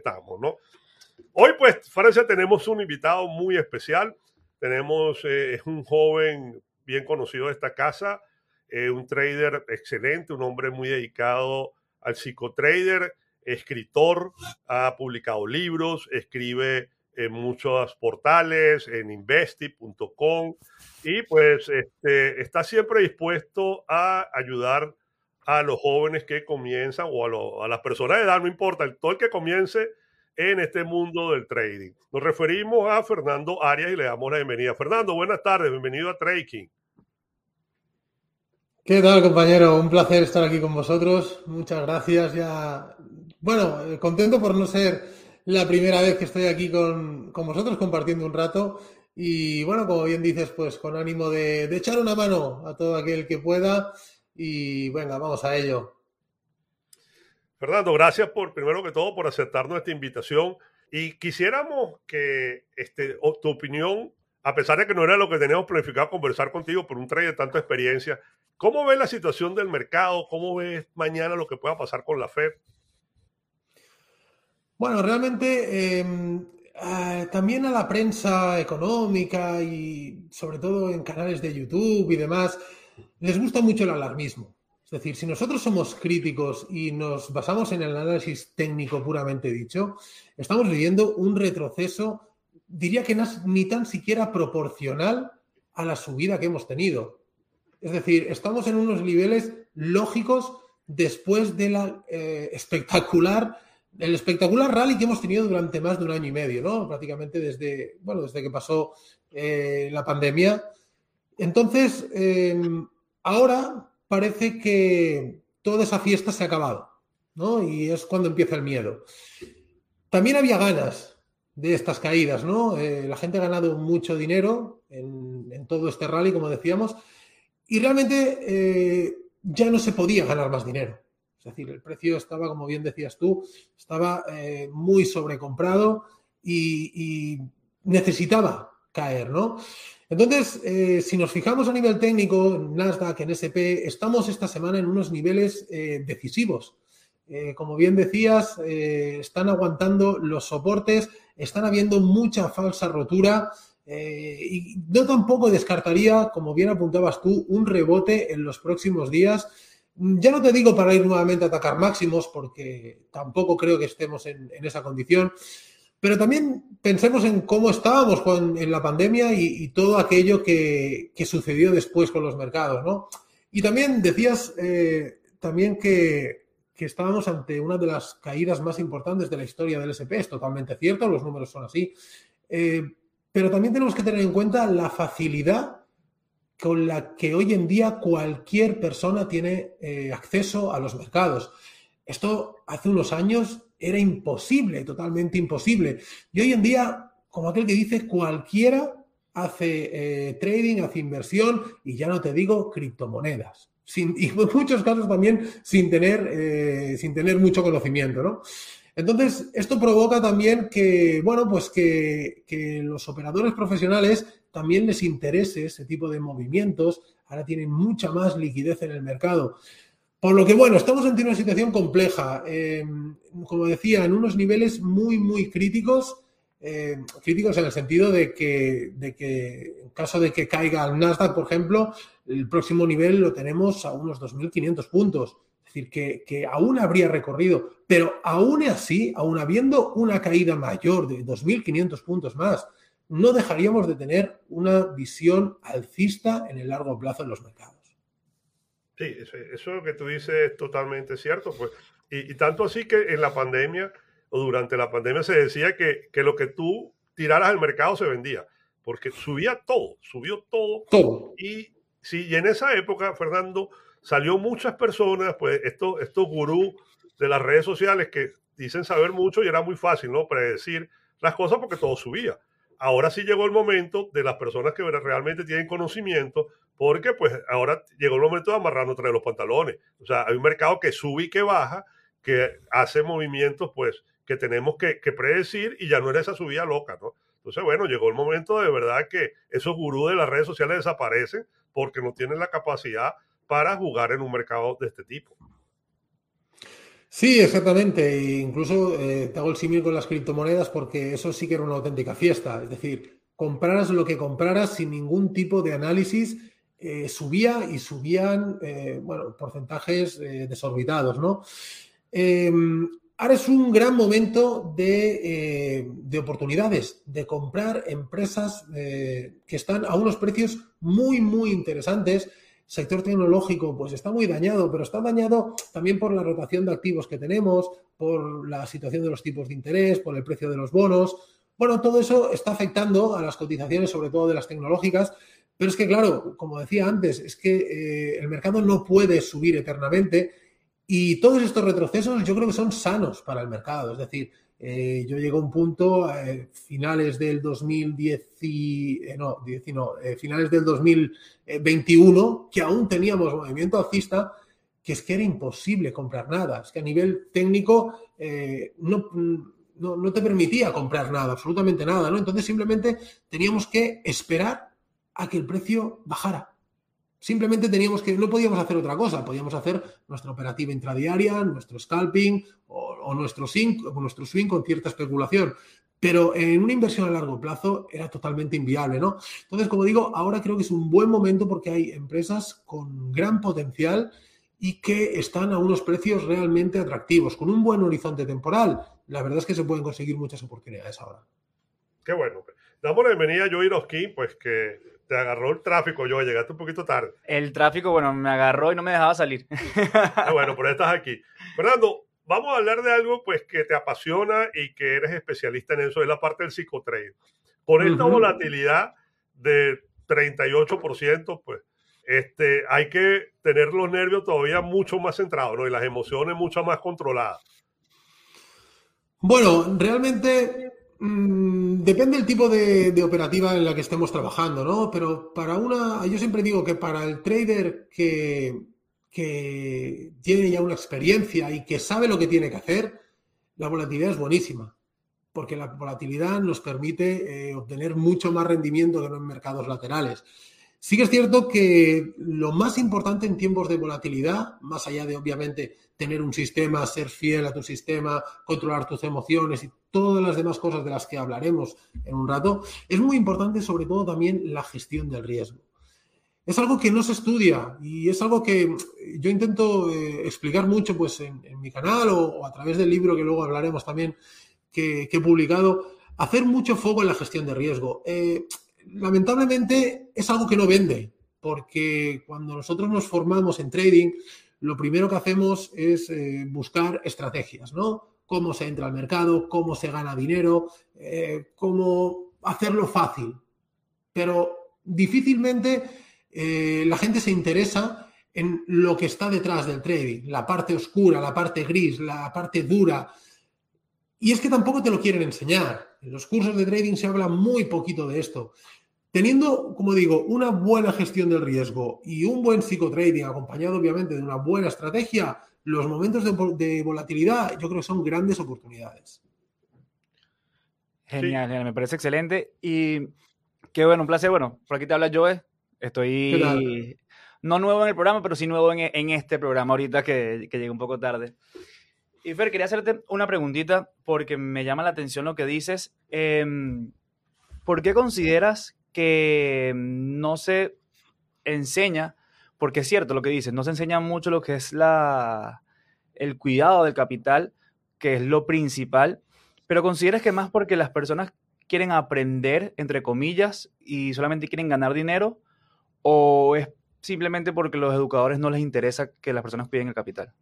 estamos, ¿no? Hoy, pues, Francia, tenemos un invitado muy especial. Tenemos, eh, es un joven bien conocido de esta casa, eh, un trader excelente, un hombre muy dedicado al psicotrader, escritor, ha publicado libros, escribe en muchos portales, en investi.com, y pues este, está siempre dispuesto a ayudar a los jóvenes que comienzan o a, las personas de edad, no importa, el, todo el que comience en este mundo del trading. Nos referimos a Fernando Arias y le damos la bienvenida. Fernando, buenas tardes, bienvenido a Trading. ¿Qué tal, compañero? Un placer estar aquí con vosotros. Muchas gracias. Ya, bueno, eh, contento por no ser la primera vez que estoy aquí con, vosotros compartiendo un rato. Y bueno, como bien dices, pues con ánimo de echar una mano a todo aquel que pueda. Y venga, vamos a ello. Fernando, gracias por, primero que todo, por aceptar nuestra invitación. Y quisiéramos que este, tu opinión, a pesar de que no era lo que teníamos planificado conversar contigo por un trade de tanta experiencia, ¿cómo ves la situación del mercado? ¿Cómo ves mañana lo que pueda pasar con la Fed? Bueno, realmente em, también a la prensa económica y sobre todo en canales de YouTube y demás, les gusta mucho el alarmismo. Es decir, si nosotros somos críticos y nos basamos en el análisis técnico puramente dicho, estamos viviendo un retroceso, diría que ni tan siquiera proporcional a la subida que hemos tenido. Es decir, estamos en unos niveles lógicos después de la eh, espectacular, el espectacular rally que hemos tenido durante más de un año y medio, ¿no? Prácticamente desde, bueno, desde que pasó eh, la pandemia. Entonces, em, ahora parece que toda esa fiesta se ha acabado, ¿no? Y es cuando empieza el miedo. También había ganas de estas caídas, ¿no? Eh, la gente ha ganado mucho dinero en, todo este rally, como decíamos, y realmente eh, ya no se podía ganar más dinero. Es decir, el precio estaba, como bien decías tú, estaba eh, muy sobrecomprado y, y necesitaba caer, ¿no? Entonces, eh, si nos fijamos a nivel técnico, en Nasdaq, en SP, estamos esta semana en unos niveles eh, decisivos. Eh, como bien decías, están aguantando los soportes, están habiendo mucha falsa rotura y no tampoco descartaría, como bien apuntabas tú, un rebote en los próximos días. Ya no te digo para ir nuevamente a atacar máximos, porque tampoco creo que estemos en esa condición, pero también pensemos en cómo estábamos en la pandemia y, todo aquello que, sucedió después con los mercados, ¿no? Y también decías eh, también que, estábamos ante una de las caídas más importantes de la historia del SP. Es totalmente cierto, los números son así. Eh, pero también tenemos que tener en cuenta la facilidad con la que hoy en día cualquier persona tiene eh, acceso a los mercados. Esto hace unos años era imposible, totalmente imposible. Y hoy en día, como aquel que dice, cualquiera hace eh, trading, hace inversión y ya no te digo criptomonedas. Sin, y en muchos casos también sin tener, eh, sin tener mucho conocimiento, ¿no? Entonces, esto provoca también que, bueno, pues que, que, los operadores profesionales también les interese ese tipo de movimientos. Ahora tienen mucha más liquidez en el mercado. Por lo que, bueno, estamos ante una situación compleja. Eh, como decía, en unos niveles muy, muy críticos. Eh, críticos en el sentido de que, de que, en caso de que caiga el Nasdaq, por ejemplo, el próximo nivel lo tenemos a unos 2.500 puntos. Es decir, que, que, aún habría recorrido, pero aún así, aún habiendo una caída mayor de 2.500 puntos más, no dejaríamos de tener una visión alcista en el largo plazo en los mercados. Sí, eso, que tú dices es totalmente cierto. Pues. Y, tanto así que en la pandemia o durante la pandemia se decía que, lo que tú tiraras al mercado se vendía, porque subía todo, subió todo. Todo. Y, sí, y en esa época, Fernando, salió muchas personas, pues estos, estos gurús de las redes sociales que dicen saber mucho y era muy fácil, ¿no? Predecir las cosas porque todo subía. Ahora sí llegó el momento de las personas que realmente tienen conocimiento porque pues ahora llegó el momento de amarrarnos entre los pantalones. O sea, hay un mercado que sube y que baja, que hace movimientos pues que tenemos que, predecir y ya no era esa subida loca, ¿no? Entonces, bueno, llegó el momento de verdad que esos gurús de las redes sociales desaparecen porque no tienen la capacidad para jugar en un mercado de este tipo. Sí, exactamente. E incluso eh, te hago el símil con las criptomonedas porque eso sí que era una auténtica fiesta. Es decir, compraras lo que compraras sin ningún tipo de análisis, eh, subía y subían, eh, bueno, porcentajes desorbitados, ¿no? Em, ahora es un gran momento de, de oportunidades, de comprar empresas que están a unos precios muy, muy interesantes sector tecnológico pues está muy dañado, pero está dañado también por la rotación de activos que tenemos, por la situación de los tipos de interés, por el precio de los bonos. Bueno, todo eso está afectando a las cotizaciones, sobre todo de las tecnológicas, pero es que, claro, como decía antes, es que eh, el mercado no puede subir eternamente y todos estos retrocesos yo creo que son sanos para el mercado. Es decir, eh, yo llego a un punto, eh, finales del 2010, eh, no, finales del 2021, que aún teníamos movimiento alcista, que es que era imposible comprar nada. Es que a nivel técnico no, no, te permitía comprar nada, absolutamente nada, ¿no? Entonces simplemente teníamos que esperar a que el precio bajara. Simplemente teníamos que, no podíamos hacer otra cosa, podíamos hacer nuestra operativa intradiaria, nuestro scalping o, nuestro, swing, nuestro swing con cierta especulación. Pero en una inversión a largo plazo era totalmente inviable, ¿no? Entonces, como digo, ahora creo que es un buen momento porque hay empresas con gran potencial y que están a unos precios realmente atractivos, con un buen horizonte temporal. La verdad es que se pueden conseguir muchas oportunidades ahora. Qué bueno. Damos la bienvenida a Joey Roski, pues que te agarró el tráfico, yo llegaste un poquito tarde. El tráfico, bueno, me agarró y no me dejaba salir. Ah, bueno, pero estás aquí. Fernando, vamos a hablar de algo pues que te apasiona y que eres especialista en eso, es la parte del psicotrade. Por esta volatilidad de 38%, pues este, hay que tener los nervios todavía mucho más centrados ¿no? y las emociones mucho más controladas. Bueno, realmente Mm, depende del tipo de, operativa en la que estemos trabajando, ¿no? Pero para una, yo siempre digo que para el trader que, que tiene ya una experiencia y que sabe lo que tiene que hacer, la volatilidad es buenísima, porque la volatilidad nos permite eh, obtener mucho más rendimiento que en mercados laterales. Sí que es cierto que lo más importante en tiempos de volatilidad, más allá de obviamente tener un sistema, ser fiel a tu sistema, controlar tus emociones y todas las demás cosas de las que hablaremos en un rato, es muy importante sobre todo también la gestión del riesgo. Es algo que no se estudia y es algo que yo intento eh, explicar mucho pues, en, mi canal o, a través del libro que luego hablaremos también que, he publicado, hacer mucho foco en la gestión de riesgo. Eh, lamentablemente es algo que no vende, porque cuando nosotros nos formamos en trading, lo primero que hacemos es eh, buscar estrategias, ¿no? Cómo se entra al mercado, cómo se gana dinero, cómo hacerlo fácil. Pero difícilmente eh, la gente se interesa en lo que está detrás del trading, la parte oscura, la parte gris, la parte dura. Y es que tampoco te lo quieren enseñar. En los cursos de trading se habla muy poquito de esto. Teniendo, como digo, una buena gestión del riesgo y un buen psicotrading acompañado obviamente de una buena estrategia, los momentos de, volatilidad yo creo que son grandes oportunidades. Genial, genial, me parece excelente. Y qué bueno, un placer. Bueno, por aquí te habla Joe. Estoy no nuevo en el programa, pero sí nuevo en, este programa ahorita que, que llegué un poco tarde. Y Fer, quería hacerte una preguntita porque me llama la atención lo que dices. Em, ¿Por qué consideras que no se enseña, porque es cierto lo que dices, no se enseña mucho lo que es la, el cuidado del capital, que es lo principal, pero consideras que más porque las personas quieren aprender, entre comillas, y solamente quieren ganar dinero, o es simplemente porque a los educadores no les interesa que las personas cuiden el capital?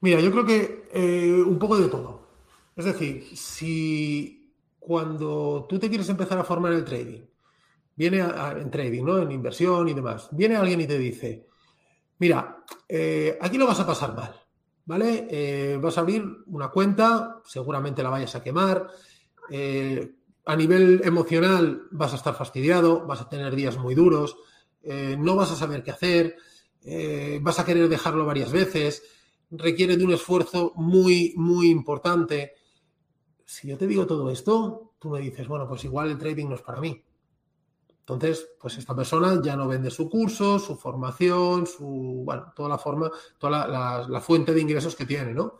Mira, yo creo que eh, un poco de todo. Es decir, si cuando tú te quieres empezar a formar en el trading, viene en trading, ¿no? En inversión y demás, viene alguien y te dice, mira, eh, aquí lo vas a pasar mal, ¿vale? Eh, vas a abrir una cuenta, seguramente la vayas a quemar, eh, a nivel emocional vas a estar fastidiado, vas a tener días muy duros, no vas a saber qué hacer, vas a querer dejarlo varias veces, requiere de un esfuerzo muy, muy importante si yo te digo todo esto, tú me dices, bueno, pues igual el trading no es para mí. Entonces, pues esta persona ya no vende su curso, su formación, su, bueno, toda la forma, toda la, la fuente de ingresos que tiene, ¿no?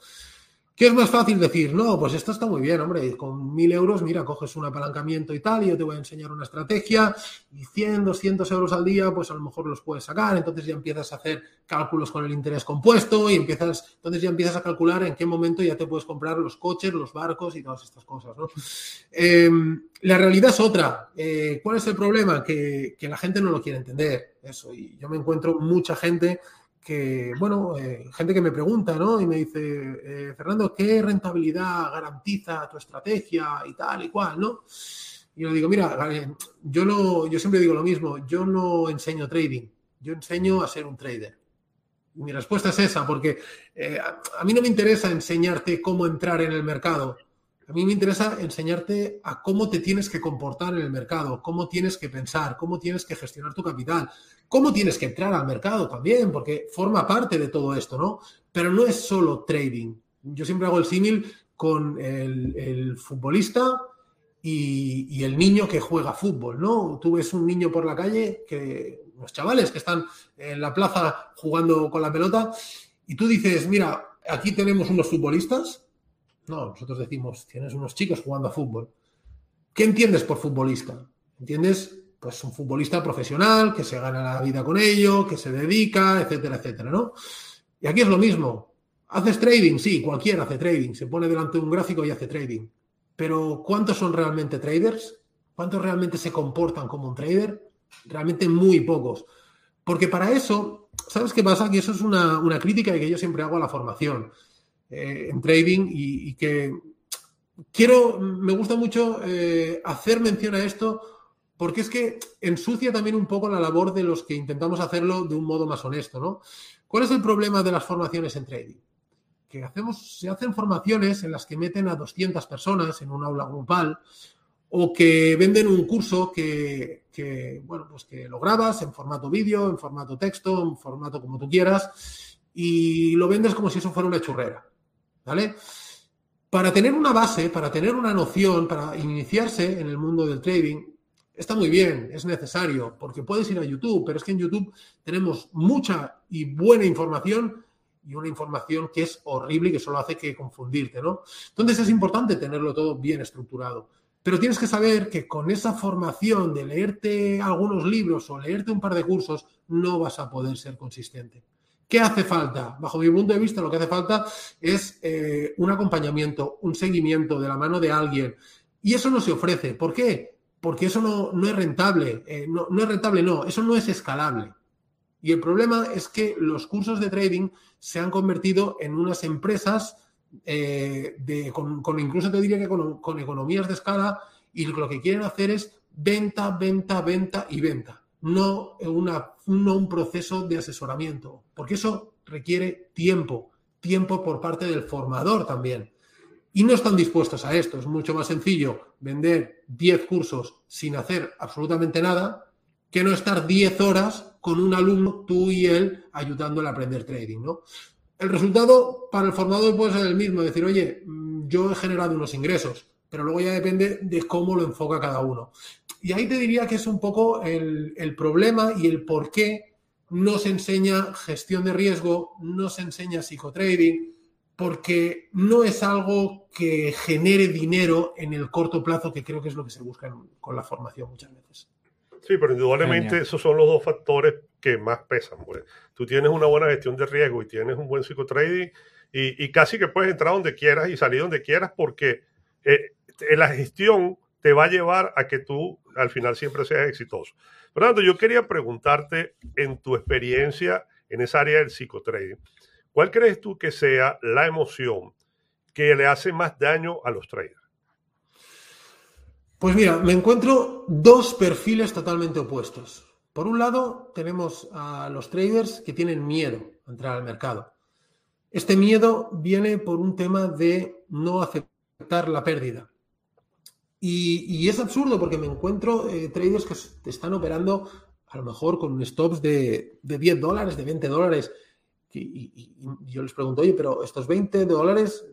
¿Qué es más fácil decir? No, pues esto está muy bien, hombre. Con mil euros, mira, coges un apalancamiento y tal, y yo te voy a enseñar una estrategia, y 100, 200 euros al día, pues a lo mejor los puedes sacar. Entonces ya empiezas a hacer cálculos con el interés compuesto y empiezas, entonces ya empiezas a calcular en qué momento ya te puedes comprar los coches, los barcos y todas estas cosas, ¿no? Em, la realidad es otra. Eh, ¿Cuál es el problema? Que, que la gente no lo quiere entender. Eso. Y yo me encuentro mucha gente que, bueno, eh, gente que me pregunta, ¿no? Y me dice, eh, Fernando, ¿qué rentabilidad garantiza tu estrategia y tal y cual, ¿no? Y yo digo, mira, eh, yo, no, yo siempre digo lo mismo, yo no enseño trading, yo enseño a ser un trader. mi respuesta es esa, porque a mí no me interesa enseñarte cómo entrar en el mercado. A mí me interesa enseñarte a cómo te tienes que comportar en el mercado, cómo tienes que pensar, cómo tienes que gestionar tu capital, cómo tienes que entrar al mercado también, porque forma parte de todo esto, ¿no? Pero no es solo trading. Yo siempre hago el símil con el, futbolista y, el niño que juega fútbol, ¿no? Tú ves un niño por la calle, que los chavales que están en la plaza jugando con la pelota, y tú dices, mira, aquí tenemos unos futbolistas no, nosotros decimos, tienes unos chicos jugando a fútbol. ¿Qué entiendes por futbolista? ¿Entiendes? Pues un futbolista profesional que se gana la vida con ello, que se dedica, etcétera, etcétera, ¿no? Y aquí es lo mismo. ¿Haces trading? Sí, cualquiera hace trading. Se pone delante de un gráfico y hace trading. Pero ¿cuántos son realmente traders? ¿Cuántos realmente se comportan como un trader? Realmente muy pocos. Porque para eso, ¿sabes qué pasa? Que eso es una, una crítica que yo siempre hago a la formación. Eh, en trading y, que quiero, me gusta mucho eh, hacer mención a esto porque es que ensucia también un poco la labor de los que intentamos hacerlo de un modo más honesto, ¿no? ¿Cuál es el problema de las formaciones en trading? Que hacemos, se hacen formaciones en las que meten a 200 personas en un aula grupal o que venden un curso que, que, bueno, pues que lo grabas en formato vídeo, en formato texto, en formato como tú quieras y lo vendes como si eso fuera una churrera. ¿Vale? Para tener una base, para tener una noción, para iniciarse en el mundo del trading, está muy bien, es necesario, porque puedes ir a YouTube, pero es que en YouTube tenemos mucha y buena información y una información que es horrible y que solo hace que confundirte, ¿no? Entonces es importante tenerlo todo bien estructurado. Pero tienes que saber que con esa formación de leerte algunos libros o leerte un par de cursos, no vas a poder ser consistente. ¿Qué hace falta? Bajo mi punto de vista, lo que hace falta es eh, un acompañamiento, un seguimiento de la mano de alguien. Y eso no se ofrece. ¿Por qué? Porque eso no, es rentable. Eh, no, es rentable, no, eso no es escalable. Y el problema es que los cursos de trading se han convertido en unas empresas eh, con, incluso te diría que con economías de escala y lo que quieren hacer es venta, venta, venta y venta no, una, un proceso de asesoramiento, porque eso requiere tiempo, tiempo por parte del formador también. Y no están dispuestos a esto. Es mucho más sencillo vender 10 cursos sin hacer absolutamente nada que no estar 10 horas con un alumno, tú y él, ayudándole a aprender trading. ¿no? El resultado para el formador puede ser el mismo, decir, oye, mm, yo he generado unos ingresos, pero luego ya depende de cómo lo enfoca cada uno. Y ahí te diría que es un poco el, problema y el por qué no se enseña gestión de riesgo, no se enseña psicotrading, porque no es algo que genere dinero en el corto plazo, que creo que es lo que se busca con la formación muchas veces. Sí, pero indudablemente esos son los dos factores que más pesan. Pues. Tú tienes una buena gestión de riesgo y tienes un buen psicotrading y, y casi que puedes entrar donde quieras y salir donde quieras porque eh, en la gestión te va a llevar a que tú al final siempre seas exitoso. Fernando, yo quería preguntarte en tu experiencia en esa área del psicotrading, ¿cuál crees tú que sea la emoción que le hace más daño a los traders? Pues mira, me encuentro dos perfiles totalmente opuestos. Por un lado, tenemos a los traders que tienen miedo a entrar al mercado. Este miedo viene por un tema de no aceptar la pérdida. Y, es absurdo porque me encuentro eh, traders que están operando a lo mejor con stops de, de 10 dólares, de 20 dólares. Y, yo les pregunto, oye, pero estos 20 dólares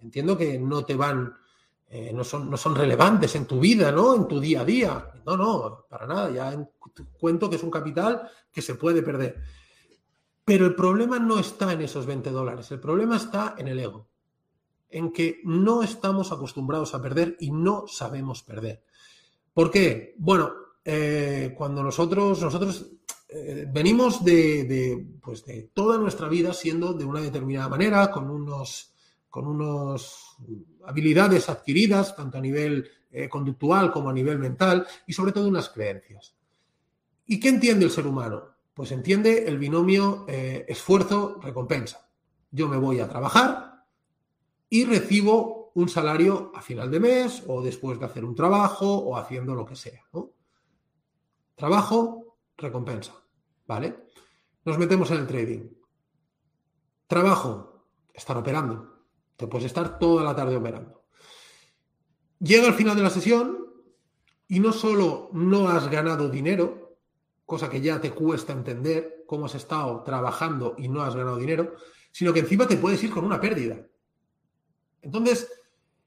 entiendo que no te van eh, no, son, no son relevantes en tu vida, ¿no? En tu día a día. No, no, para nada. Ya cuento que es un capital que se puede perder. Pero el problema no está en esos 20 dólares, el problema está en el ego, en que no estamos acostumbrados a perder y no sabemos perder. ¿Por qué? Bueno, eh, cuando nosotros, nosotros eh, venimos de, pues de toda nuestra vida siendo de una determinada manera, con unos, con unos habilidades adquiridas, tanto a nivel eh, conductual como a nivel mental, y sobre todo unas creencias. ¿Y qué entiende el ser humano? Pues entiende el binomio esfuerzo-recompensa. Yo me voy a trabajar y recibo un salario a final de mes o después de hacer un trabajo o haciendo lo que sea. Trabajo, recompensa. ¿Vale? Nos metemos en el trading. Trabajo, estar operando. Te puedes estar toda la tarde operando. Llega al final de la sesión y no solo no has ganado dinero, cosa que ya te cuesta entender cómo has estado trabajando y no has ganado dinero, sino que encima te puedes ir con una pérdida. Entonces,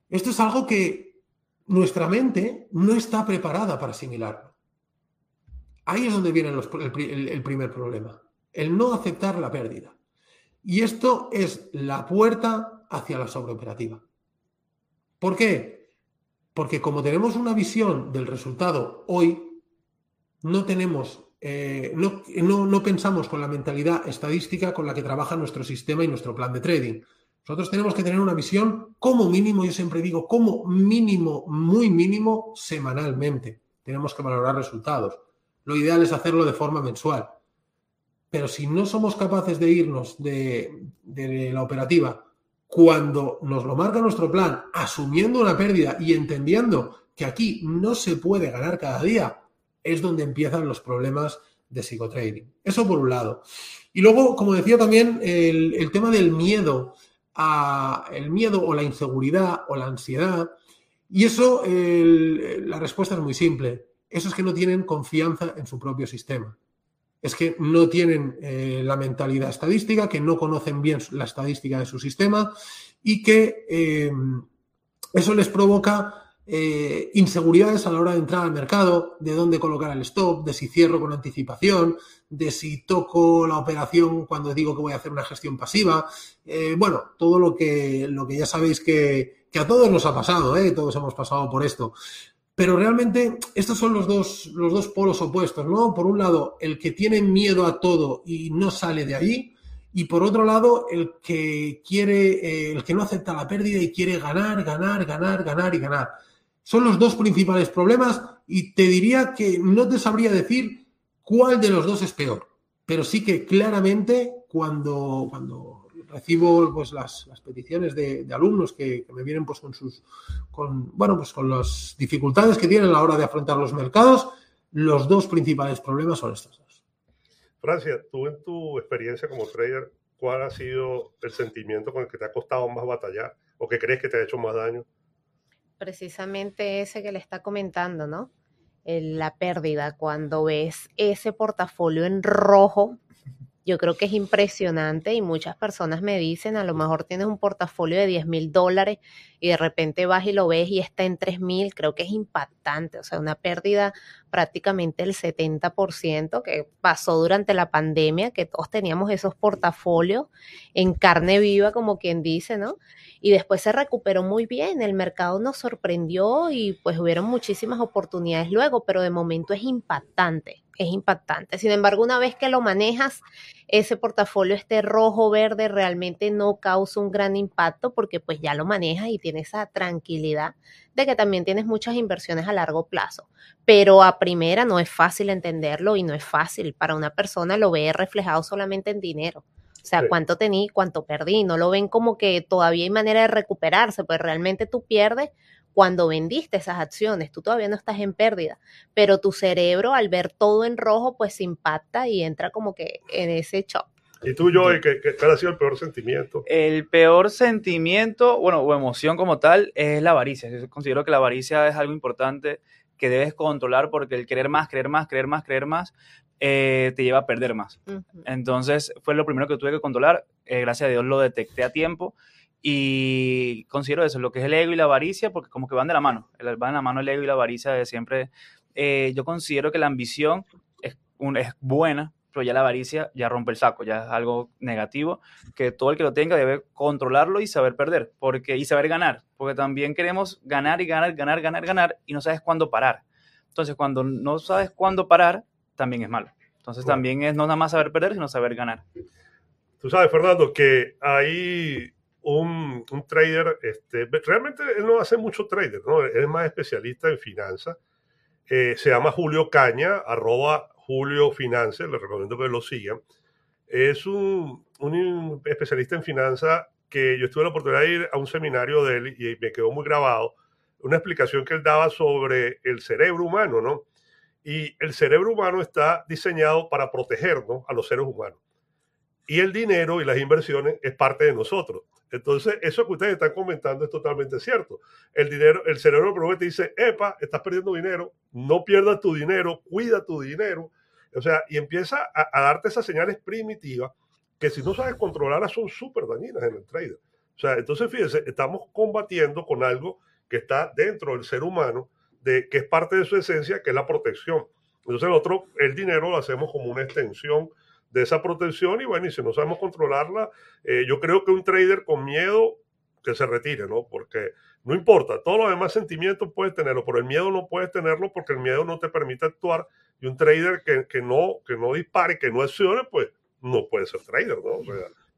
esto es algo que nuestra mente no está preparada para asimilarlo. Ahí es donde viene el, primer problema, el no aceptar la pérdida. Y esto es la puerta hacia la sobreoperativa. ¿Por qué? Porque como tenemos una visión del resultado hoy, no tenemos, eh, no, no pensamos con la mentalidad estadística con la que trabaja nuestro sistema y nuestro plan de trading. Nosotros tenemos que tener una visión como mínimo, yo siempre digo, como mínimo, muy mínimo, semanalmente. Tenemos que valorar resultados. Lo ideal es hacerlo de forma mensual. Pero si no somos capaces de irnos de, la operativa cuando nos lo marca nuestro plan, asumiendo una pérdida y entendiendo que aquí no se puede ganar cada día, es donde empiezan los problemas de psicotrading. Eso por un lado. Y luego, como decía también, el, el tema del miedo el miedo o la inseguridad o la ansiedad. Y eso, la respuesta es muy simple. Eso es que no tienen confianza en su propio sistema. Es que no tienen eh, la mentalidad estadística, que no conocen bien la estadística de su sistema y que eh, eso les provoca eh, inseguridades a la hora de entrar al mercado, de dónde colocar el stop, de si cierro con anticipación, de si toco la operación cuando digo que voy a hacer una gestión pasiva. Eh, bueno, todo lo que, lo que ya sabéis que, a todos nos ha pasado, ¿eh? todos hemos pasado por esto. Pero realmente estos son los dos, los dos polos opuestos, ¿no? Por un lado, el que tiene miedo a todo y no sale de ahí, y por otro lado, el que quiere, el que no acepta la pérdida y quiere ganar, ganar, ganar, ganar y ganar. Son los dos principales problemas y te diría que no te sabría decir cuál de los dos es peor, pero sí que claramente cuando, cuando recibo pues, las, peticiones de, alumnos que, me vienen pues, con sus con, bueno, pues, con las dificultades que tienen a la hora de afrontar los mercados, los dos principales problemas son estos dos. Francia, tú en tu experiencia como trader, ¿cuál ha sido el sentimiento con el que te ha costado más batallar o que crees que te ha hecho más daño? Precisamente ese que le está comentando, ¿no? la pérdida, cuando ves ese portafolio en rojo, yo creo que es impresionante y muchas personas me dicen, a lo mejor tienes un portafolio de 10 mil dólares y de repente vas y lo ves y está en 3 mil, creo que es impactante, o sea, una pérdida prácticamente del 70% que pasó durante la pandemia, que todos teníamos esos portafolios en carne viva, como quien dice, ¿no? Y después se recuperó muy bien, el mercado nos sorprendió y pues hubieron muchísimas oportunidades luego, pero de momento es impactante es impactante. Sin embargo, una vez que lo manejas, ese portafolio este rojo verde realmente no causa un gran impacto porque pues ya lo manejas y tienes esa tranquilidad de que también tienes muchas inversiones a largo plazo. Pero a primera no es fácil entenderlo y no es fácil para una persona lo ve reflejado solamente en dinero. O sea, cuánto tení, cuánto perdí. No lo ven como que todavía hay manera de recuperarse, pues realmente tú pierdes cuando vendiste esas acciones, tú todavía no estás en pérdida, pero tu cerebro al ver todo en rojo, pues se impacta y entra como que en ese shock. ¿Y tú, Joey, qué, qué, ha sido el peor sentimiento? El peor sentimiento, bueno, o emoción como tal, es la avaricia. Yo considero que la avaricia es algo importante que debes controlar porque el querer más, creer más, creer más, creer más, eh, te lleva a perder más. Entonces, fue lo primero que tuve que controlar. Eh, gracias a Dios lo detecté a tiempo Y considero eso, lo que es el ego y la avaricia, porque como que van de la mano, van de la mano el ego y la avaricia de siempre. Eh, yo considero que la ambición es, es buena, pero ya la avaricia ya rompe el saco, ya es algo negativo, que todo el que lo tenga debe controlarlo y saber perder, porque, y saber ganar, porque también queremos ganar y ganar, ganar, ganar, ganar, y no sabes cuándo parar. Entonces, cuando no sabes cuándo parar, también es malo. Entonces, también es no nada más saber perder, sino saber ganar. Tú sabes, Fernando, que hay un, trader, este, realmente él no hace mucho trader, ¿no? Él es más especialista en finanzas. Eh, se llama Julio Caña, arroba Julio Finanzas, les recomiendo que lo sigan. Es un, un especialista en finanzas que yo tuve la oportunidad de ir a un seminario de él y me quedó muy grabado una explicación que él daba sobre el cerebro humano, ¿no? Y el cerebro humano está diseñado para protegernos a los seres humanos. Y el dinero y las inversiones es parte de nosotros. Entonces, eso que ustedes están comentando es totalmente cierto. El dinero, el cerebro primero te dice, epa, estás perdiendo dinero, no pierdas tu dinero, cuida tu dinero. O sea, y empieza a, darte esas señales primitivas que si no sabes controlarlas son súper dañinas en el trader. O sea, entonces fíjense, estamos combatiendo con algo que está dentro del ser humano, de, que es parte de su esencia, que es la protección. Entonces, nosotros el dinero lo hacemos como una extensión de esa protección y bueno, y si no sabemos controlarla, eh, yo creo que un trader con miedo que se retire, ¿no? Porque no importa, todos los demás sentimientos puedes tenerlo, pero el miedo no puedes tenerlo porque el miedo no te permite actuar y un trader que, que no, que no dispare, que no accione, pues no puede ser trader, ¿no?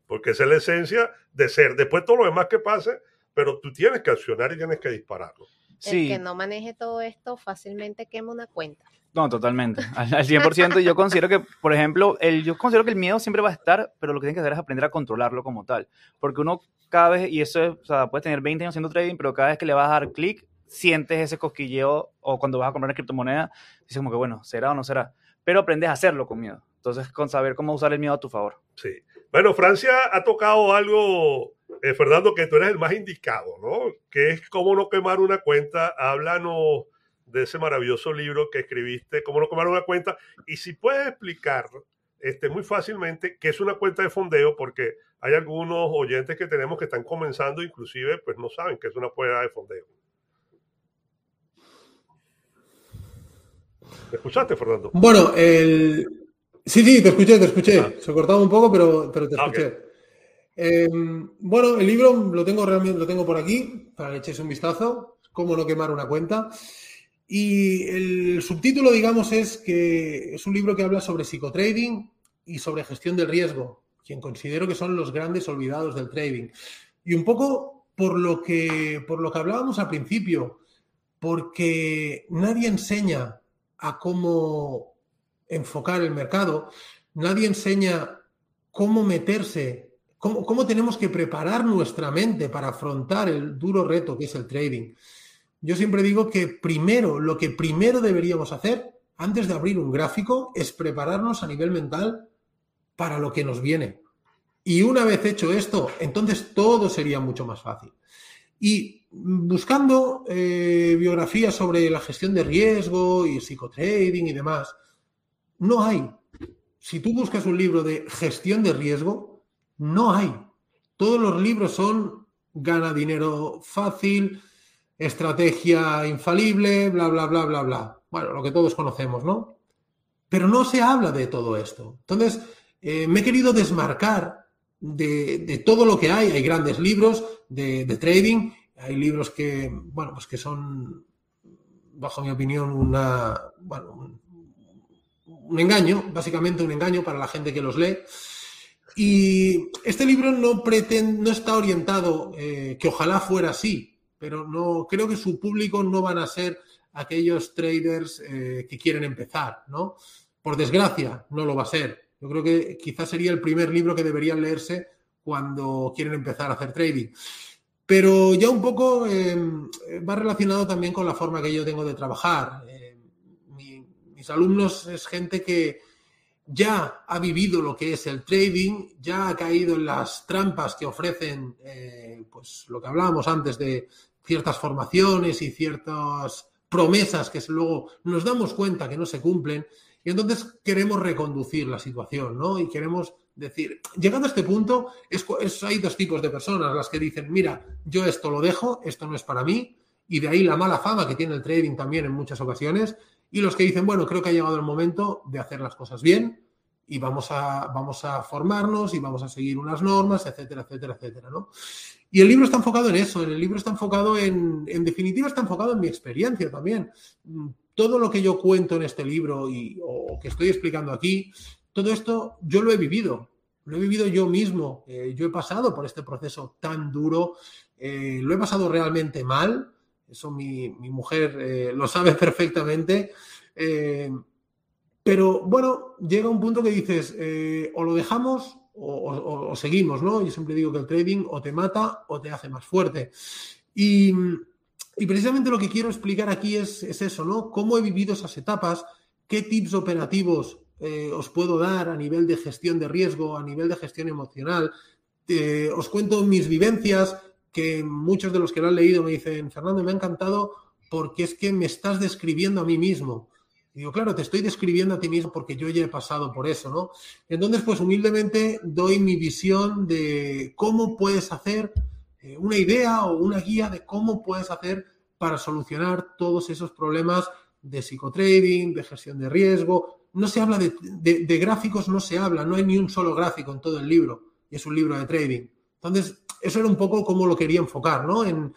porque esa es la esencia de ser. Después todo lo demás que pase, pero tú tienes que accionar y tienes que dispararlo. El que no maneje todo esto fácilmente quema una cuenta. No, totalmente, al, 100%. yo considero que, por ejemplo, el, yo considero que el miedo siempre va a estar, pero lo que tienes que hacer es aprender a controlarlo como tal. Porque uno cada vez, y eso es, o sea, puedes tener 20 años haciendo trading, pero cada vez que le vas a dar clic, sientes ese cosquilleo, o cuando vas a comprar una criptomoneda, dices como que, bueno, ¿será o no será? Pero aprendes a hacerlo con miedo. Entonces, con saber cómo usar el miedo a tu favor. Sí. Bueno, Francia ha tocado algo, eh, Fernando, que tú eres el más indicado, ¿no? Que es cómo no quemar una cuenta. Háblanos de ese maravilloso libro que escribiste, Cómo no quemar una cuenta. Y si puedes explicar este, muy fácilmente qué es una cuenta de fondeo, porque hay algunos oyentes que tenemos que están comenzando, inclusive, pues no saben qué es una cuenta de fondeo. ¿Me escuchaste, Fernando? Bueno, el... sí, sí, te escuché, te escuché. Ah. Se cortaba un poco, pero, pero te ah, escuché. Em, bueno, el libro lo tengo realmente, lo tengo por aquí, para que echéis un vistazo. Cómo no quemar una cuenta. Y el subtítulo, digamos, es que es un libro que habla sobre psicotrading y sobre gestión del riesgo, quien considero que son los grandes olvidados del trading. Y un poco por lo que, por lo que hablábamos al principio, porque nadie enseña a cómo enfocar el mercado, nadie enseña cómo meterse, cómo, cómo tenemos que preparar nuestra mente para afrontar el duro reto que es el trading. Yo siempre digo que primero, lo que primero deberíamos hacer antes de abrir un gráfico es prepararnos a nivel mental para lo que nos viene. Y una vez hecho esto, entonces todo sería mucho más fácil. Y buscando eh, biografías sobre la gestión de riesgo y psicotrading y demás, no hay. Si tú buscas un libro de gestión de riesgo, no hay. Todos los libros son gana dinero fácil, estrategia infalible, bla, bla, bla, bla, bla. Bueno, lo que todos conocemos, ¿no? Pero no se habla de todo esto. Entonces, eh, me he querido desmarcar de, todo lo que hay. Hay grandes libros de, trading, hay libros que, bueno, pues que son, bajo mi opinión, una, bueno, un, engaño, básicamente un engaño para la gente que los lee. Y este libro no, pretende, no está orientado, eh, que ojalá fuera así, pero no creo que su público no van a ser aquellos traders eh, que quieren empezar, ¿no? Por desgracia, no lo va a ser. Yo creo que quizás sería el primer libro que deberían leerse cuando quieren empezar a hacer trading. Pero ya un poco em, va relacionado también con la forma que yo tengo de trabajar. Mis alumnos es gente que ya ha vivido lo que es el trading, ya ha caído en las trampas que ofrecen, eh, pues lo que hablábamos antes de ciertas formaciones y ciertas promesas que luego nos damos cuenta que no se cumplen y entonces queremos reconducir la situación, ¿no? Y queremos decir, llegando a este punto, es, hay dos tipos de personas, las que dicen, mira, yo esto lo dejo, esto no es para mí, y de ahí la mala fama que tiene el trading también en muchas ocasiones, y los que dicen, bueno, creo que ha llegado el momento de hacer las cosas bien y vamos a, vamos a formarnos y vamos a seguir unas normas, etcétera, etcétera, etcétera, ¿no? Y el libro está enfocado en eso, el libro está enfocado en, en definitiva, está enfocado en mi experiencia también. Todo lo que yo cuento en este libro y, o que estoy explicando aquí, todo esto yo lo he vivido, lo he vivido yo mismo, eh, yo he pasado por este proceso tan duro, eh, lo he pasado realmente mal, eso mi, mujer eh, lo sabe perfectamente, pero bueno, llega un punto que dices, o lo dejamos o, seguimos, ¿no? Yo siempre digo que el trading o te mata o te hace más fuerte. Y, precisamente lo que quiero explicar aquí es, es eso, ¿no? Cómo he vivido esas etapas, qué tips operativos eh, os puedo dar a nivel de gestión de riesgo, a nivel de gestión emocional. os cuento mis vivencias, que muchos de los que lo han leído me dicen, Fernando, me ha encantado porque es que me estás describiendo a mí mismo. digo, claro, te estoy describiendo a ti mismo porque yo ya he pasado por eso, ¿no? Entonces, pues humildemente doy mi visión de cómo puedes hacer eh, una idea o una guía de cómo puedes hacer para solucionar todos esos problemas de psicotrading, de gestión de riesgo, no se habla de, gráficos, no se habla, no hay ni un solo gráfico en todo el libro, y es un libro de trading. Entonces, eso era un poco como lo quería enfocar, ¿no? En,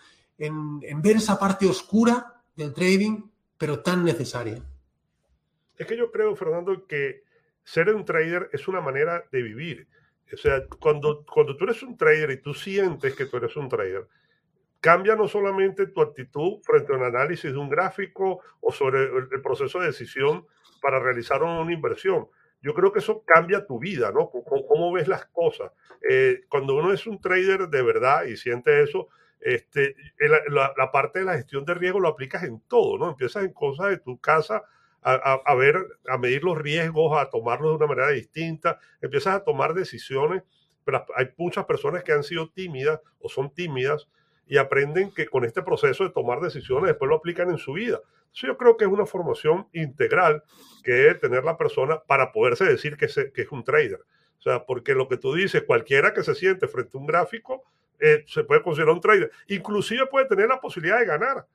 ver esa parte oscura del trading, pero tan necesaria. Es que yo creo, Fernando, que ser un trader es una manera de vivir. O sea, cuando, cuando tú eres un trader y tú sientes que tú eres un trader, cambia no solamente tu actitud frente a un análisis de un gráfico o sobre el proceso de decisión para realizar una inversión. Yo creo que eso cambia tu vida, ¿no? cómo, ves las cosas. Eh, cuando uno es un trader de verdad y siente eso, este, la, parte de la gestión de riesgo lo aplicas en todo, ¿no? Empiezas en cosas de tu casa a, a, ver, a medir los riesgos, a tomarlos de una manera distinta, empiezas a tomar decisiones, pero hay muchas personas que han sido tímidas o son tímidas y aprenden que con este proceso de tomar decisiones después lo aplican en su vida. yo creo que es una formación integral que debe tener la persona para poderse decir que, que es un trader. O sea, porque lo que tú dices, cualquiera que se siente frente a un gráfico eh, se puede considerar un trader. Inclusive puede tener la posibilidad de ganar.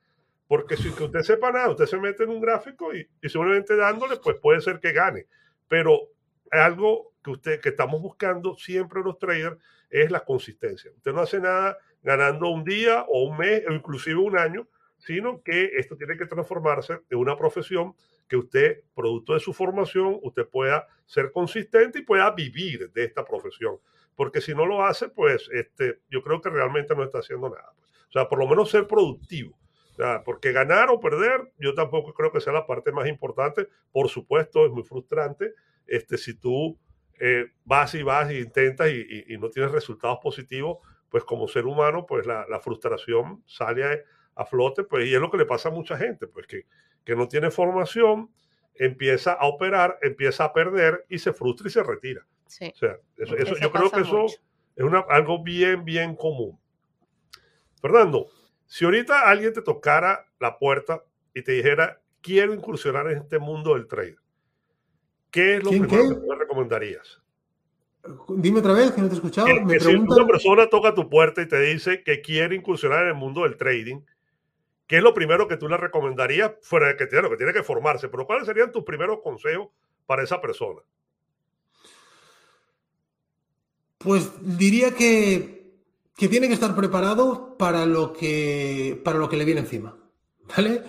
Porque si usted sepa nada, usted se mete en un gráfico y, y dándole, pues puede ser que gane. Pero algo que usted que estamos buscando siempre los traders es la consistencia. Usted no hace nada ganando un día o un mes o inclusive un año, sino que esto tiene que transformarse en una profesión que usted, producto de su formación, usted pueda ser consistente y pueda vivir de esta profesión. Porque si no lo hace, pues este, yo creo que realmente no está haciendo nada. O sea, por lo menos ser productivo. porque ganar o perder, yo tampoco creo que sea la parte más importante. Por supuesto, es muy frustrante este, si tú eh, vas y vas e intentas y, no tienes resultados positivos, pues como ser humano, pues la, frustración sale a, flote, pues y es lo que le pasa a mucha gente, pues que, que no tiene formación, empieza a operar, empieza a perder y se frustra y se retira. Sí. O sea, eso, yo creo que eso es una, algo bien, bien común. Fernando, si ahorita alguien te tocara la puerta y te dijera, quiero incursionar en este mundo del trade, ¿qué es lo primero que tú recomendarías? Dime otra vez, que no te he escuchado. Me Si una persona toca tu puerta y te dice que quiere incursionar en el mundo del trading, ¿qué es lo primero que tú le recomendarías? Fuera de que tiene, que tiene que formarse, pero ¿cuáles serían tus primeros consejos para esa persona? Pues diría que, que tiene que estar preparado para lo que, para lo que le viene encima. ¿Vale?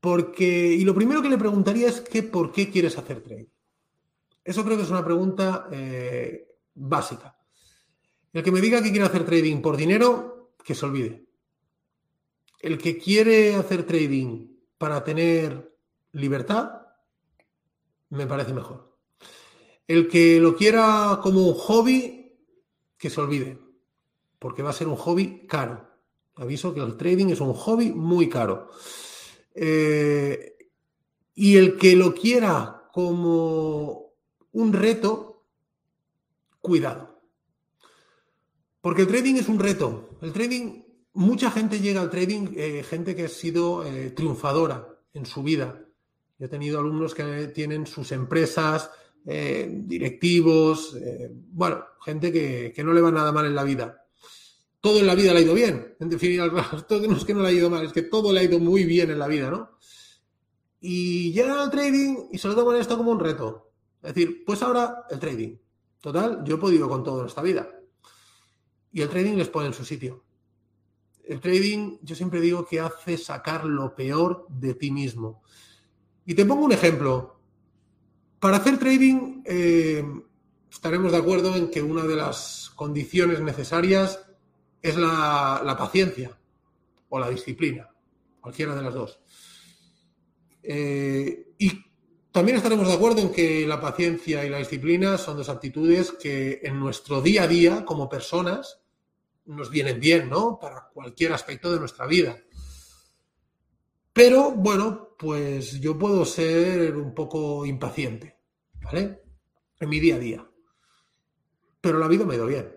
Porque, y lo primero que le preguntaría es que por qué quieres hacer trading. Eso creo que es una pregunta eh, básica. El que me diga que quiere hacer trading por dinero, que se olvide. El que quiere hacer trading para tener libertad, me parece mejor. El que lo quiera como un hobby, que se olvide, porque va a ser un hobby caro. Aviso que el trading es un hobby muy caro. Eh, y el que lo quiera como un reto, cuidado. Porque el trading es un reto. El trading, mucha gente llega al trading, eh, gente que ha sido eh, triunfadora en su vida. Yo he tenido alumnos que tienen sus empresas, eh, directivos, bueno, gente que, no le va nada mal en la vida. Todo en la vida le ha ido bien. En definitiva, todo no es que no le ha ido mal, es que todo le ha ido muy bien en la vida, ¿no? Y llegan al trading y se lo toman esto como un reto. Es decir, pues ahora el trading. Total, yo he podido con todo en esta vida. Y el trading les pone en su sitio. El trading, yo siempre digo que hace sacar lo peor de ti mismo. Y te pongo un ejemplo. Para hacer trading, eh, estaremos de acuerdo en que una de las condiciones necesarias es la, paciencia o la disciplina, cualquiera de las dos. Eh, y también estaremos de acuerdo en que la paciencia y la disciplina son dos actitudes que en nuestro día a día como personas nos vienen bien, ¿no? Para cualquier aspecto de nuestra vida. Pero bueno, pues yo puedo ser un poco impaciente, ¿vale? En mi día a día. Pero la vida me ha ido bien.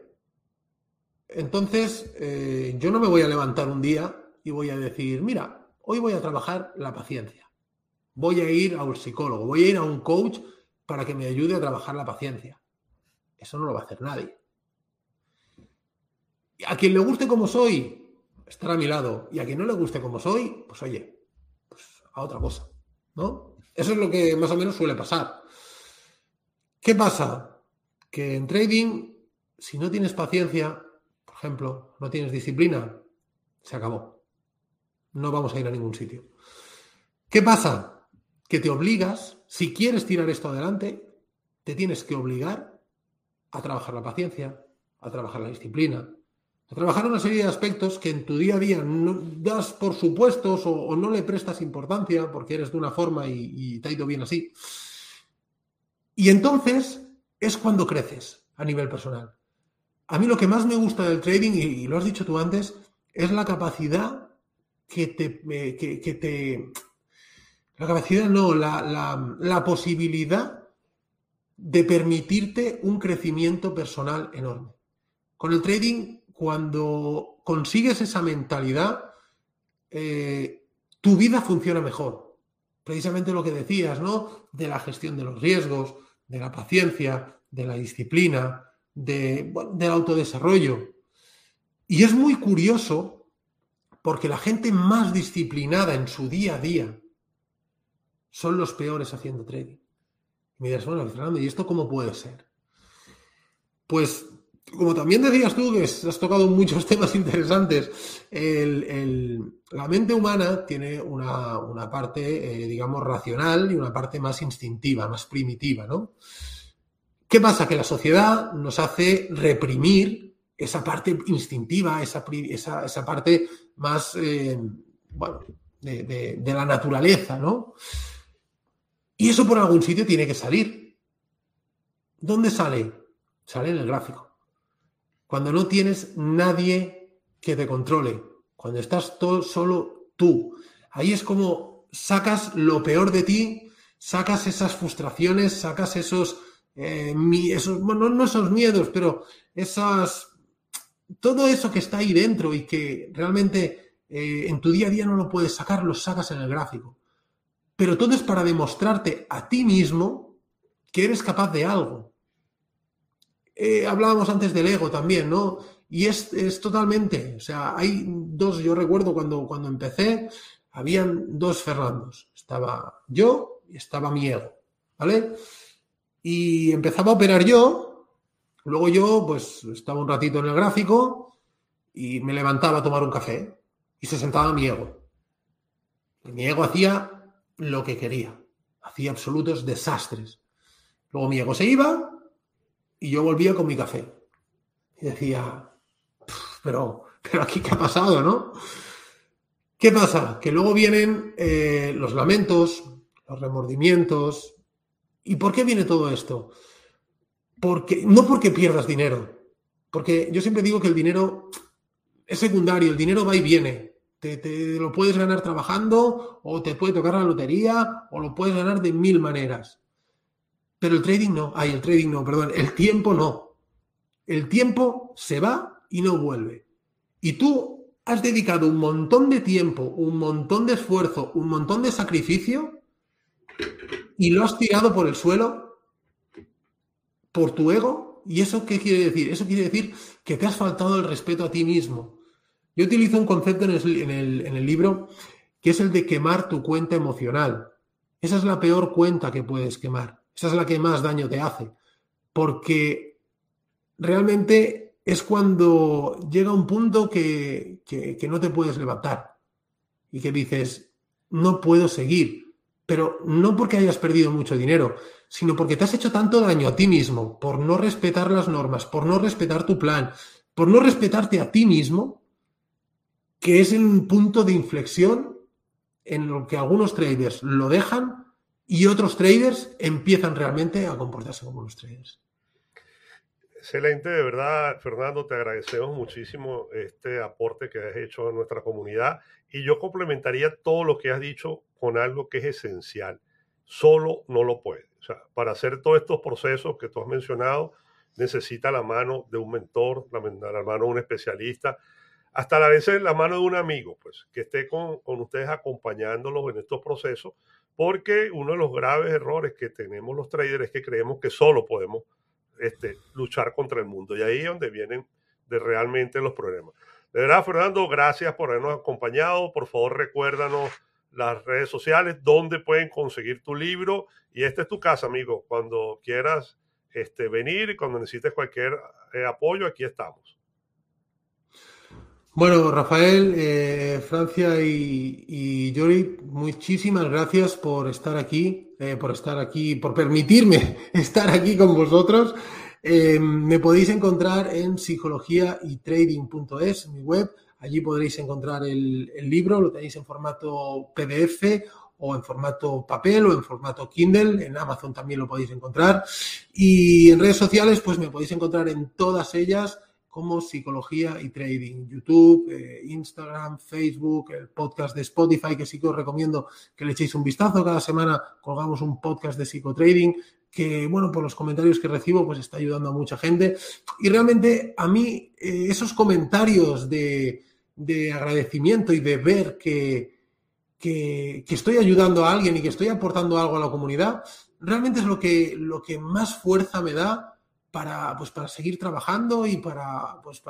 Entonces, eh, yo no me voy a levantar un día y voy a decir, mira, hoy voy a trabajar la paciencia. Voy a ir a un psicólogo, voy a ir a un coach para que me ayude a trabajar la paciencia. Eso no lo va a hacer nadie. A quien le guste como soy, estará a mi lado. Y a quien no le guste como soy, pues oye, a otra cosa, ¿no? Eso es lo que más o menos suele pasar. ¿Qué pasa? Que en trading, si no tienes paciencia, por ejemplo, no tienes disciplina, se acabó. No vamos a ir a ningún sitio. ¿Qué pasa? Que te obligas, si quieres tirar esto adelante, te tienes que obligar a trabajar la paciencia, a trabajar la disciplina, a trabajar una serie de aspectos que en tu día a día no das por supuestos o, no le prestas importancia porque eres de una forma y, te ha ido bien así. Y entonces es cuando creces a nivel personal. A mí lo que más me gusta del trading, y, lo has dicho tú antes, es la capacidad que te... que, te la capacidad, no, la, la posibilidad de permitirte un crecimiento personal enorme. Con el trading cuando consigues esa mentalidad, eh, tu vida funciona mejor. Precisamente lo que decías, ¿no? De la gestión de los riesgos, de la paciencia, de la disciplina, de, del autodesarrollo. Y es muy curioso porque la gente más disciplinada en su día a día son los peores haciendo trading. Y me dirás, bueno, Fernando, ¿y esto cómo puede ser? Pues como también decías tú, que has tocado muchos temas interesantes, la mente humana tiene una, parte, eh, digamos, racional y una parte más instintiva, más primitiva, ¿no? ¿Qué pasa? Que la sociedad nos hace reprimir esa parte instintiva, esa, esa, parte más, eh, bueno, de, de la naturaleza, ¿no? Y eso por algún sitio tiene que salir. ¿Dónde sale? Sale en el gráfico cuando no tienes nadie que te controle, cuando estás todo, solo tú. Ahí es como sacas lo peor de ti, sacas esas frustraciones, sacas esos, eh, esos bueno, no esos miedos, pero esas, todo eso que está ahí dentro y que realmente eh, en tu día a día no lo puedes sacar, lo sacas en el gráfico. Pero todo es para demostrarte a ti mismo que eres capaz de algo, eh, hablábamos antes del ego también, ¿no? Y es, totalmente, o sea, hay dos, yo recuerdo cuando, cuando empecé, habían dos Fernandos. Estaba yo y estaba mi ego, ¿vale? Y empezaba a operar yo, luego yo, pues, estaba un ratito en el gráfico y me levantaba a tomar un café y se sentaba mi ego. Mi ego hacía lo que quería, hacía absolutos desastres. Luego mi ego se iba y yo volvía con mi café. Y decía, pero, pero aquí qué ha pasado, ¿no? ¿Qué pasa? Que luego vienen eh, los lamentos, los remordimientos. ¿Y por qué viene todo esto? Porque, no porque pierdas dinero, porque yo siempre digo que el dinero es secundario, el dinero va y viene. Te, lo puedes ganar trabajando, o te puede tocar la lotería, o lo puedes ganar de mil maneras. Pero el trading no, ay, el trading no, perdón, el tiempo no. El tiempo se va y no vuelve. Y tú has dedicado un montón de tiempo, un montón de esfuerzo, un montón de sacrificio y lo has tirado por el suelo por tu ego. ¿Y eso qué quiere decir? Eso quiere decir que te has faltado el respeto a ti mismo. Yo utilizo un concepto en el, libro que es el de quemar tu cuenta emocional. Esa es la peor cuenta que puedes quemar. Esa es la que más daño te hace. Porque realmente es cuando llega un punto que, que, no te puedes levantar y que dices, no puedo seguir. Pero no porque hayas perdido mucho dinero, sino porque te has hecho tanto daño a ti mismo por no respetar las normas, por no respetar tu plan, por no respetarte a ti mismo, que es un punto de inflexión en lo que algunos traders lo dejan y otros traders empiezan realmente a comportarse como los traders. Excelente, de verdad, Fernando, te agradecemos muchísimo este aporte que has hecho a nuestra comunidad y yo complementaría todo lo que has dicho con algo que es esencial. Solo no lo puede. O sea, para hacer todos estos procesos que tú has mencionado, necesita la mano de un mentor, la, la mano de un especialista, hasta a veces la mano de un amigo, pues, que esté con, ustedes acompañándolos en estos procesos, porque uno de los graves errores que tenemos los traders es que creemos que solo podemos este, luchar contra el mundo. Y ahí es donde vienen de realmente los problemas. De verdad, Fernando, gracias por habernos acompañado. Por favor, recuérdanos las redes sociales, donde pueden conseguir tu libro. Y esta es tu casa, amigo. Cuando quieras este, venir y cuando necesites cualquier eh, apoyo, aquí estamos. Bueno, Rafael, eh, Francia y, y Yori, muchísimas gracias por estar aquí, eh, por estar aquí, por permitirme estar aquí con vosotros. Eh, me podéis encontrar en psicología y trading.es, mi web. Allí podréis encontrar el, libro, lo tenéis en formato PDF o en formato papel o en formato Kindle. En Amazon también lo podéis encontrar. Y en redes sociales, pues me podéis encontrar en todas ellas como Psicología y Trading. YouTube, eh, Instagram, Facebook, el podcast de Spotify, que sí que os recomiendo que le echéis un vistazo. Cada semana colgamos un podcast de psicotrading que, bueno, por los comentarios que recibo, pues está ayudando a mucha gente. Y realmente a mí eh, esos comentarios de, de, agradecimiento y de ver que, que, que, estoy ayudando a alguien y que estoy aportando algo a la comunidad, realmente es lo que, lo que más fuerza me da para, pues, para seguir trabajando y para, pues, para